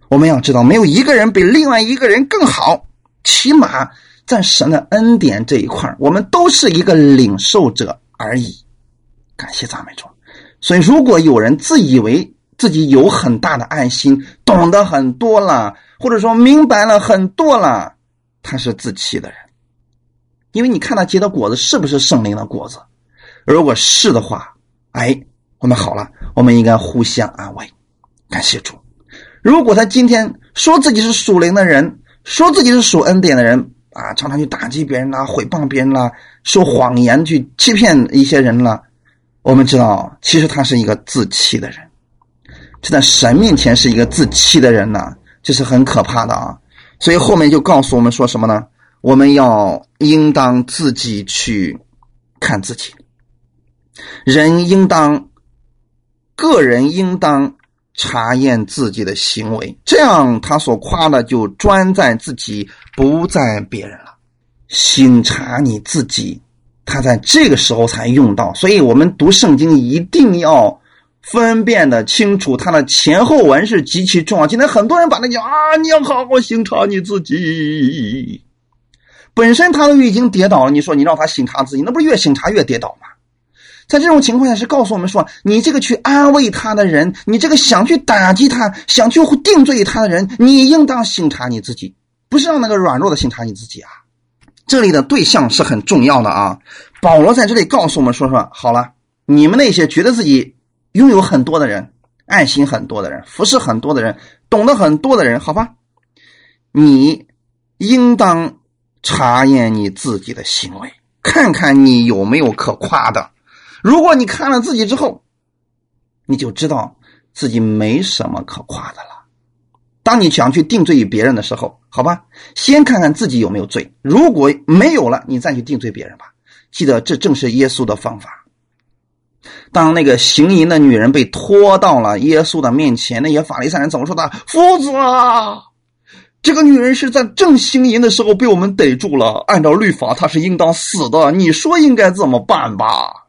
我们要知道，没有一个人比另外一个人更好，起码在神的恩典这一块我们都是一个领受者而已。感谢赞美主。所以，如果有人自以为自己有很大的爱心，懂得很多了，或者说明白了很多了，他是自欺的人。因为你看他结的果子是不是圣灵的果子？如果是的话，哎。我们好了，我们应该互相安慰，感谢主。如果他今天说自己是属灵的人，说自己是属恩典的人啊，常常去打击别人啦、毁谤别人啦、说谎言去欺骗一些人了，我们知道，其实他是一个自欺的人。这在神面前是一个自欺的人呢，这是很可怕的啊。所以后面就告诉我们说什么呢？我们要应当自己去看自己，人应当。个人应当查验自己的行为，这样他所夸的就专在自己，不在别人了。醒察你自己，他在这个时候才用到。所以我们读圣经一定要分辨的清楚，它的前后文是极其重要。今天很多人把那讲啊，你要好好醒察你自己。本身他都已经跌倒了，你说你让他醒察自己，那不是越醒察越跌倒吗？在这种情况下，是告诉我们说，你这个去安慰他的人，你这个想去打击他、想去定罪他的人，你应当审查你自己，不是让那个软弱的审查你自己啊。这里的对象是很重要的啊。保罗在这里告诉我们说说，好了，你们那些觉得自己拥有很多的人、爱心很多的人、服侍很多的人、懂得很多的人，好吧，你应当查验你自己的行为，看看你有没有可夸的。如果你看了自己之后，你就知道自己没什么可夸的了。当你想去定罪于别人的时候，好吧，先看看自己有没有罪。如果没有了，你再去定罪别人吧。记得，这正是耶稣的方法。当那个行淫的女人被拖到了耶稣的面前，那些法利赛人怎么说的？夫子啊，这个女人是在正行淫的时候被我们逮住了，按照律法，她是应当死的。你说应该怎么办吧？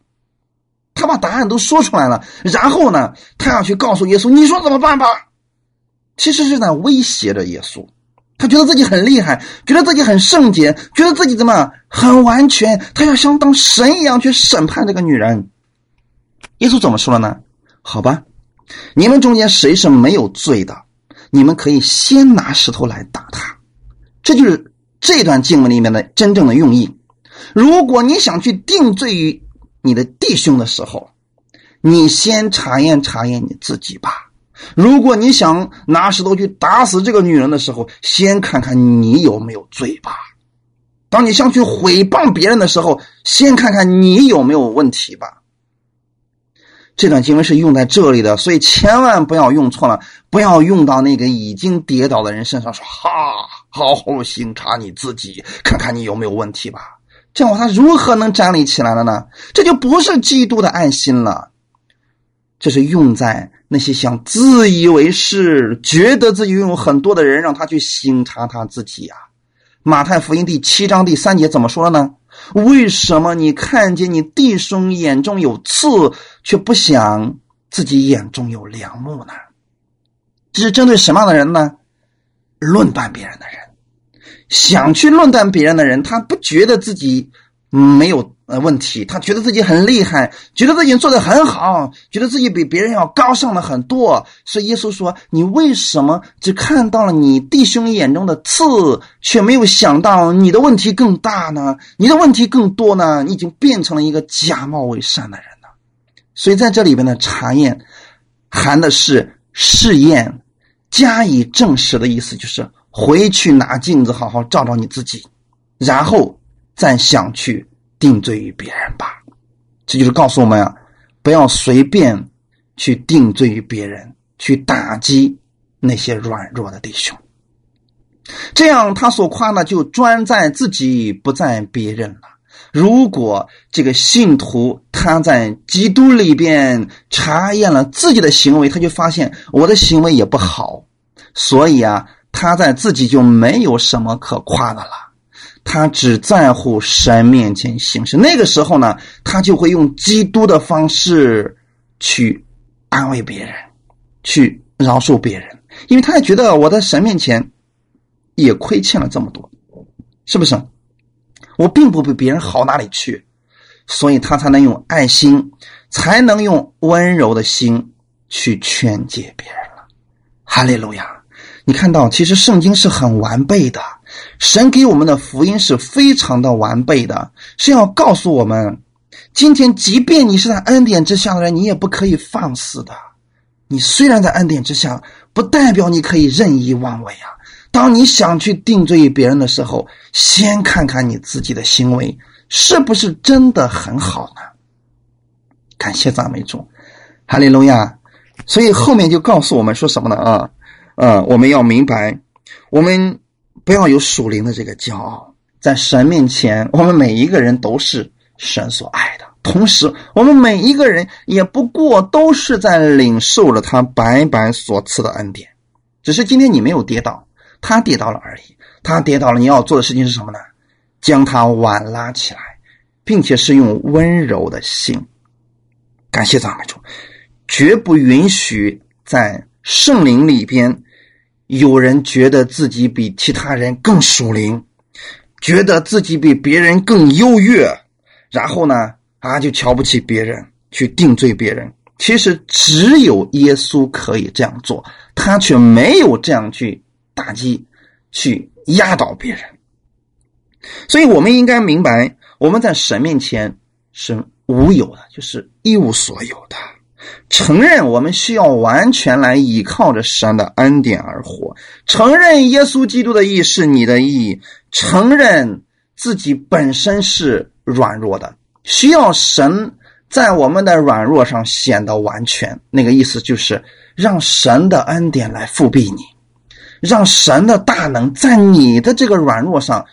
他把答案都说出来了，然后呢，他要去告诉耶稣：“你说怎么办吧？”其实是在威胁着耶稣。他觉得自己很厉害，觉得自己很圣洁，觉得自己怎么很完全，他要像当神一样去审判这个女人。耶稣怎么说了呢？好吧，你们中间谁是没有罪的，你们可以先拿石头来打他。这就是这段经文里面的真正的用意。如果你想去定罪于，你的弟兄的时候，你先查验查验你自己吧。如果你想拿石头去打死这个女人的时候，先看看你有没有罪吧。当你想去毁谤别人的时候，先看看你有没有问题吧。这段经文是用在这里的，所以千万不要用错了，不要用到那个已经跌倒的人身上，说哈，好好审查你自己，看看你有没有问题吧。这样他如何能站立起来了呢？这就不是基督的爱心了，这是用在那些想自以为是、觉得自己拥有很多的人，让他去审查他自己呀。马太福音第七章第三节怎么说呢？为什么你看见你弟兄眼中有刺，却不想自己眼中有梁木呢？这是针对什么样的人呢？论断别人的人，想去论断别人的人，他不觉得自己没有。呃，问题，他觉得自己很厉害，觉得自己做的很好，觉得自己比别人要高尚了很多。所以耶稣说：“你为什么只看到了你弟兄眼中的刺，却没有想到你的问题更大呢？你的问题更多呢？你已经变成了一个假冒伪善的人了。”所以在这里边的查验，含的是试验、加以证实的意思，就是回去拿镜子好好照照你自己，然后再想去。定罪于别人吧，这就是告诉我们啊，不要随便去定罪于别人，去打击那些软弱的弟兄。这样他所夸呢就专在自己，不在别人了。如果这个信徒他在基督里边查验了自己的行为，他就发现我的行为也不好，所以啊，他在自己就没有什么可夸的了。他只在乎神面前行事，那个时候呢，他就会用基督的方式去安慰别人，去饶恕别人，因为他也觉得我在神面前也亏欠了这么多，是不是？我并不比别人好哪里去，所以他才能用爱心，才能用温柔的心去劝解别人了。哈利路亚！你看到，其实圣经是很完备的。神给我们的福音是非常的完备的，是要告诉我们：今天即便你是在恩典之下的人，你也不可以放肆的。你虽然在恩典之下，不代表你可以任意妄为啊！当你想去定罪于别人的时候，先看看你自己的行为是不是真的很好呢？感谢赞美主，哈利路亚！所以后面就告诉我们说什么呢？啊，嗯，我们要明白，我们。不要有属灵的这个骄傲，在神面前，我们每一个人都是神所爱的。同时，我们每一个人也不过都是在领受了他白白所赐的恩典，只是今天你没有跌倒，他跌倒了而已。他跌倒了，你要做的事情是什么呢？将他挽拉起来，并且是用温柔的心。感谢赞美主，绝不允许在圣灵里边。有人觉得自己比其他人更属灵，觉得自己比别人更优越，然后呢，啊，就瞧不起别人，去定罪别人。其实只有耶稣可以这样做，他却没有这样去打击、去压倒别人。所以，我们应该明白，我们在神面前是无有的，就是一无所有的。承认我们需要完全来依靠着神的恩典而活，承认耶稣基督的义是你的义，承认自己本身是软弱的，需要神在我们的软弱上显得完全。那个意思就是让神的恩典来复辟你，让神的大能在你的这个软弱上，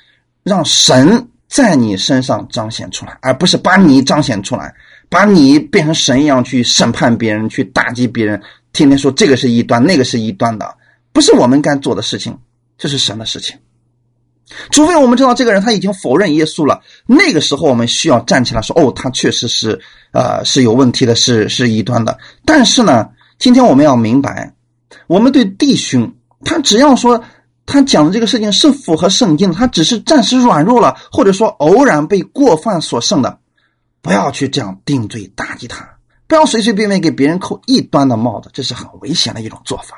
让神在你身上彰显出来，而不是把你彰显出来。把你变成神一样去审判别人，去打击别人，天天说这个是一端，那个是一端的，不是我们该做的事情，这是神的事情。除非我们知道这个人他已经否认耶稣了，那个时候我们需要站起来说：“哦，他确实是，呃，是有问题的，是是异端的。”但是呢，今天我们要明白，我们对弟兄，他只要说他讲的这个事情是符合圣经的，他只是暂时软弱了，或者说偶然被过犯所胜的。不要去这样定罪打击他，不要随随便便给别人扣异端的帽子，这是很危险的一种做法。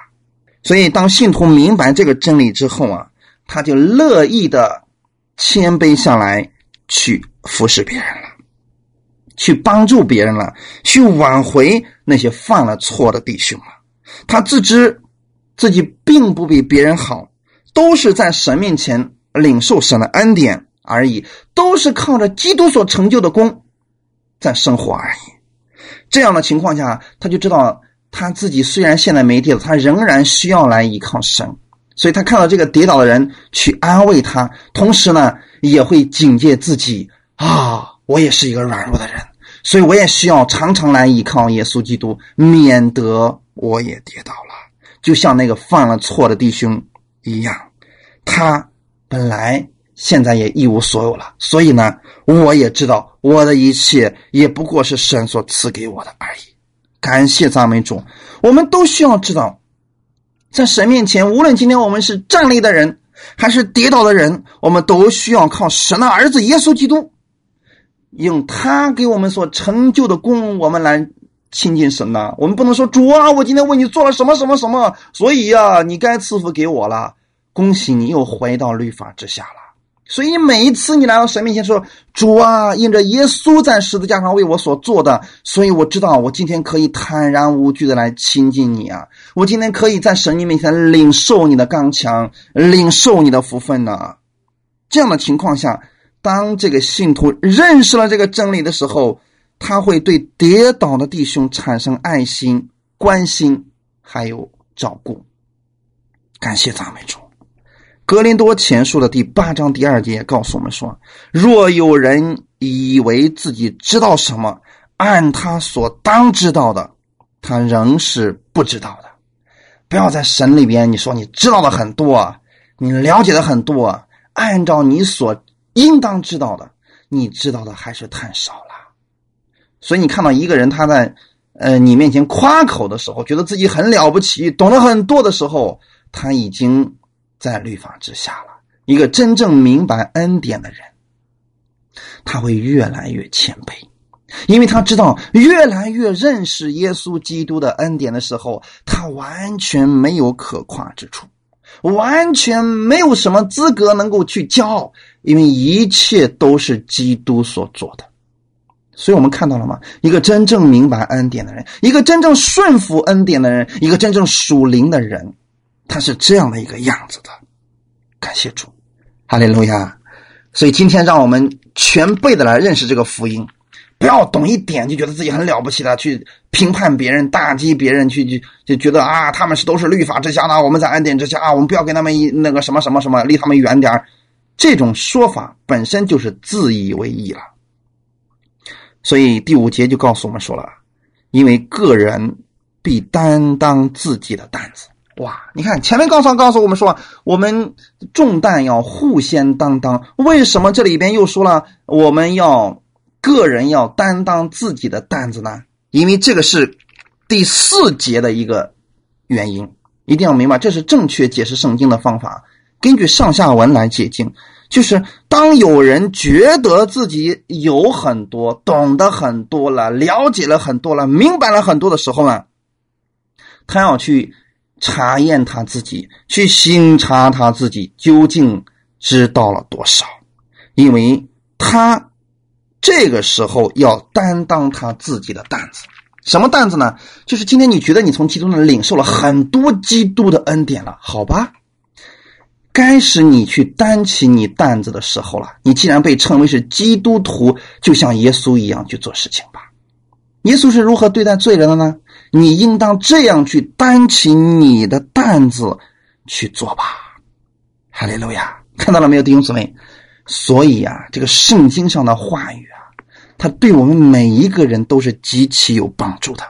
所以，当信徒明白这个真理之后啊，他就乐意的谦卑下来，去服侍别人了，去帮助别人了，去挽回那些犯了错的弟兄了。他自知自己并不比别人好，都是在神面前领受神的恩典而已，都是靠着基督所成就的功。在生活而已，这样的情况下，他就知道他自己虽然现在没跌倒，他仍然需要来依靠神。所以他看到这个跌倒的人去安慰他，同时呢，也会警戒自己啊，我也是一个软弱的人，所以我也需要常常来依靠耶稣基督，免得我也跌倒了。就像那个犯了错的弟兄一样，他本来现在也一无所有了，所以呢，我也知道我的一切也不过是神所赐给我的而已。感谢赞美主，我们都需要知道。在神面前，无论今天我们是站立的人，还是跌倒的人，我们都需要靠神的儿子耶稣基督，用他给我们所成就的功，我们来亲近神呐。我们不能说主啊，我今天为你做了什么什么什么，所以呀，你该赐福给我了。恭喜你又回到律法之下了。所以每一次你来到神面前说：“主啊，因着耶稣在十字架上为我所做的，所以我知道我今天可以坦然无惧的来亲近你啊！我今天可以在神你面前领受你的刚强，领受你的福分呢。”这样的情况下，当这个信徒认识了这个真理的时候，他会对跌倒的弟兄产生爱心、关心，还有照顾。感谢赞美主。格林多前书的第八章第二节告诉我们说：“若有人以为自己知道什么，按他所当知道的，他仍是不知道的。不要在神里边，你说你知道的很多，你了解的很多，按照你所应当知道的，你知道的还是太少了。所以你看到一个人他在呃你面前夸口的时候，觉得自己很了不起，懂得很多的时候，他已经。”在律法之下了，一个真正明白恩典的人，他会越来越谦卑，因为他知道越来越认识耶稣基督的恩典的时候，他完全没有可夸之处，完全没有什么资格能够去骄傲，因为一切都是基督所做的。所以我们看到了吗？一个真正明白恩典的人，一个真正顺服恩典的人，一个真正属灵的人。他是这样的一个样子的，感谢主，哈利路亚。所以今天让我们全辈的来认识这个福音，不要懂一点就觉得自己很了不起的去评判别人、打击别人，去就就觉得啊，他们是都是律法之下的，我们在恩典之下啊，我们不要跟他们一那个什么什么什么，离他们远点这种说法本身就是自以为意了。所以第五节就告诉我们说了，因为个人必担当自己的担子。哇，你看前面刚才告诉我们说，我们重担要互相担当。为什么这里边又说了我们要个人要担当自己的担子呢？因为这个是第四节的一个原因，一定要明白，这是正确解释圣经的方法。根据上下文来解经，就是当有人觉得自己有很多、懂得很多了、了解了很多了、明白了很多的时候呢，他要去。查验他自己，去审查他自己究竟知道了多少，因为他这个时候要担当他自己的担子。什么担子呢？就是今天你觉得你从基督那领受了很多基督的恩典了，好吧？该是你去担起你担子的时候了。你既然被称为是基督徒，就像耶稣一样去做事情吧。耶稣是如何对待罪人的呢？你应当这样去担起你的担子去做吧，哈利路亚！看到了没有，弟兄姊妹？所以啊，这个圣经上的话语啊，它对我们每一个人都是极其有帮助的。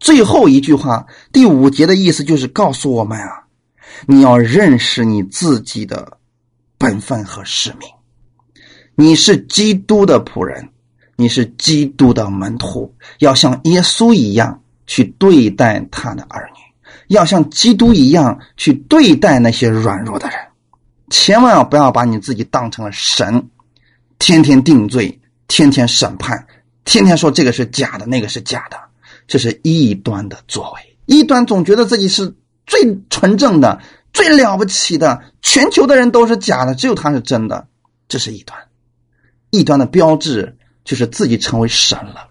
最后一句话，第五节的意思就是告诉我们啊，你要认识你自己的本分和使命，你是基督的仆人，你是基督的门徒，要像耶稣一样。去对待他的儿女，要像基督一样去对待那些软弱的人，千万不要把你自己当成了神，天天定罪，天天审判，天天说这个是假的，那个是假的，这是异端的作为。异端总觉得自己是最纯正的、最了不起的，全球的人都是假的，只有他是真的，这是异端。异端的标志就是自己成为神了。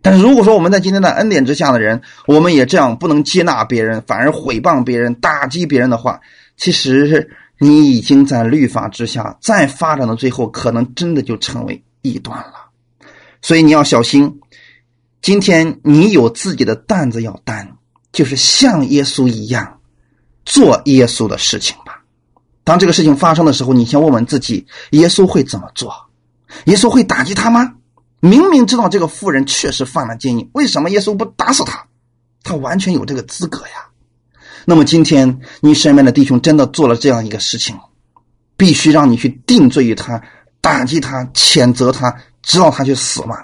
但是如果说我们在今天的恩典之下的人，我们也这样不能接纳别人，反而毁谤别人、打击别人的话，其实你已经在律法之下，再发展到最后，可能真的就成为异端了。所以你要小心，今天你有自己的担子要担，就是像耶稣一样做耶稣的事情吧。当这个事情发生的时候，你先问问自己：耶稣会怎么做？耶稣会打击他吗？明明知道这个妇人确实犯了奸淫，为什么耶稣不打死他？他完全有这个资格呀。那么今天你身边的弟兄真的做了这样一个事情，必须让你去定罪于他，打击他，谴责他，直到他去死吗？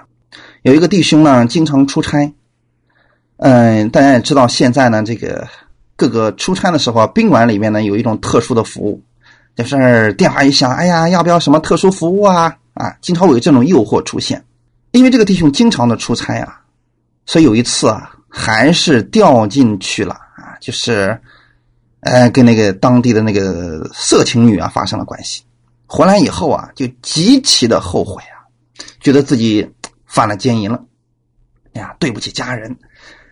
有一个弟兄呢，经常出差。嗯，大家也知道，现在呢，这个各个出差的时候，宾馆里面呢有一种特殊的服务，就是电话一响，哎呀，要不要什么特殊服务啊？啊，经常会有这种诱惑出现。因为这个弟兄经常的出差啊，所以有一次啊，还是掉进去了啊，就是，呃，跟那个当地的那个色情女啊发生了关系。回来以后啊，就极其的后悔啊，觉得自己。犯了奸淫了，哎呀，对不起家人，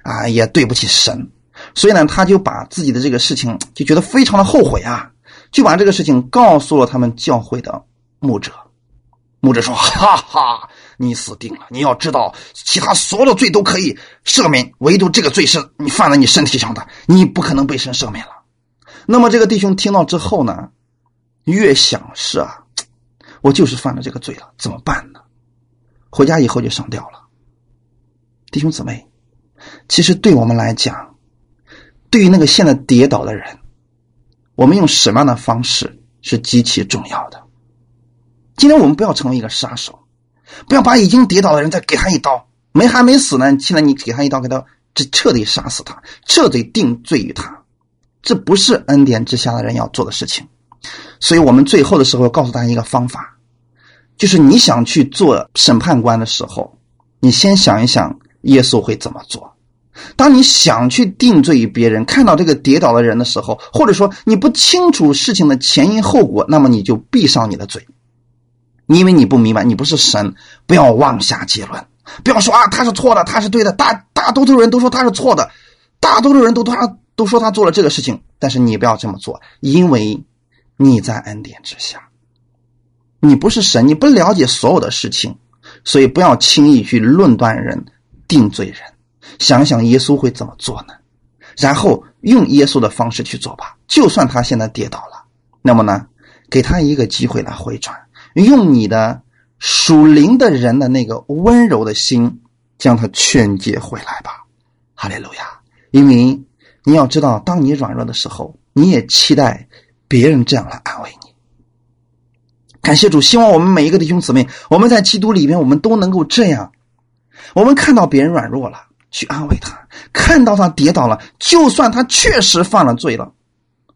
啊，也对不起神，所以呢，他就把自己的这个事情就觉得非常的后悔啊，就把这个事情告诉了他们教会的牧者。牧者说：“ 哈哈，你死定了！你要知道，其他所有的罪都可以赦免，唯独这个罪是你犯在你身体上的，你不可能被神赦免了。”那么这个弟兄听到之后呢，越想是啊，我就是犯了这个罪了，怎么办呢？回家以后就上吊了，弟兄姊妹，其实对我们来讲，对于那个现在跌倒的人，我们用什么样的方式是极其重要的。今天我们不要成为一个杀手，不要把已经跌倒的人再给他一刀，没还没死呢，现在你给他一刀，给他这彻底杀死他，彻底定罪于他，这不是恩典之下的人要做的事情。所以我们最后的时候告诉大家一个方法。就是你想去做审判官的时候，你先想一想耶稣会怎么做。当你想去定罪于别人，看到这个跌倒的人的时候，或者说你不清楚事情的前因后果，那么你就闭上你的嘴，因为你不明白，你不是神，不要妄下结论，不要说啊他是错的，他是对的，大大多数人都说他是错的，大多数人都他都说他做了这个事情，但是你不要这么做，因为你在恩典之下。你不是神，你不了解所有的事情，所以不要轻易去论断人、定罪人。想想耶稣会怎么做呢？然后用耶稣的方式去做吧。就算他现在跌倒了，那么呢，给他一个机会来回转，用你的属灵的人的那个温柔的心，将他劝解回来吧。哈利路亚！因为你要知道，当你软弱的时候，你也期待别人这样来安慰你。感谢主，希望我们每一个弟兄姊妹，我们在基督里面，我们都能够这样。我们看到别人软弱了，去安慰他；看到他跌倒了，就算他确实犯了罪了，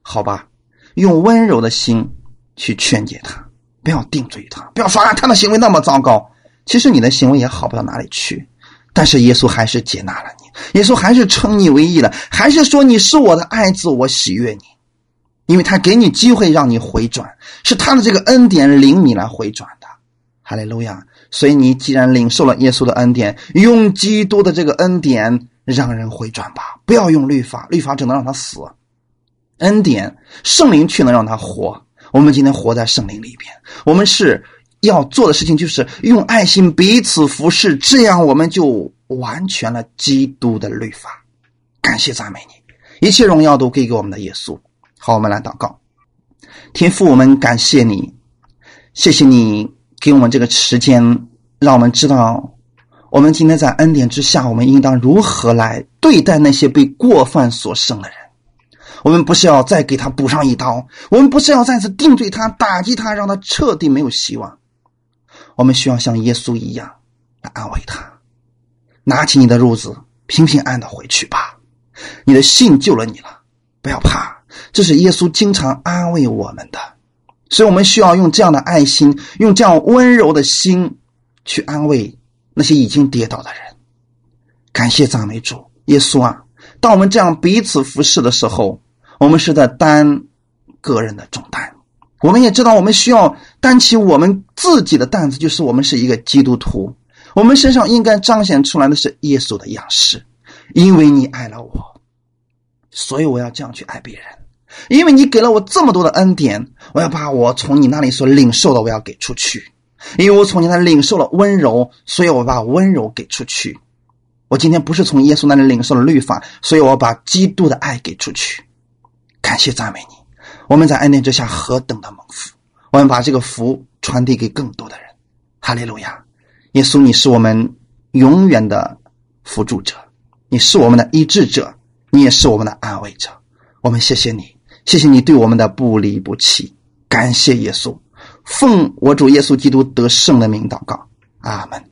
好吧，用温柔的心去劝解他，不要定罪于他，不要说啊，他的行为那么糟糕。其实你的行为也好不到哪里去，但是耶稣还是接纳了你，耶稣还是称你为义了，还是说你是我的爱子，我喜悦你。因为他给你机会让你回转，是他的这个恩典领你来回转的，哈利路亚！所以你既然领受了耶稣的恩典，用基督的这个恩典让人回转吧，不要用律法，律法只能让他死，恩典圣灵却能让他活。我们今天活在圣灵里边，我们是要做的事情就是用爱心彼此服侍，这样我们就完全了基督的律法。感谢赞美你，一切荣耀都归给我们的耶稣。好，我们来祷告。天父，我们感谢你，谢谢你给我们这个时间，让我们知道，我们今天在恩典之下，我们应当如何来对待那些被过犯所生的人。我们不是要再给他补上一刀，我们不是要再次定罪他、打击他，让他彻底没有希望。我们需要像耶稣一样来安慰他。拿起你的褥子，平平安安的回去吧。你的信救了你了，不要怕。这是耶稣经常安慰我们的，所以我们需要用这样的爱心，用这样温柔的心去安慰那些已经跌倒的人。感谢赞美主耶稣啊！当我们这样彼此服侍的时候，我们是在担个人的重担。我们也知道，我们需要担起我们自己的担子，就是我们是一个基督徒，我们身上应该彰显出来的是耶稣的样式，因为你爱了我，所以我要这样去爱别人。因为你给了我这么多的恩典，我要把我从你那里所领受的，我要给出去。因为我从你那里领受了温柔，所以我把温柔给出去。我今天不是从耶稣那里领受了律法，所以我把基督的爱给出去。感谢赞美你，我们在恩典之下何等的蒙福！我们把这个福传递给更多的人。哈利路亚！耶稣，你是我们永远的辅助者，你是我们的医治者，你也是我们的安慰者。我们谢谢你，谢谢你对我们的不离不弃。感谢耶稣，奉我主耶稣基督得胜的名祷告，阿门。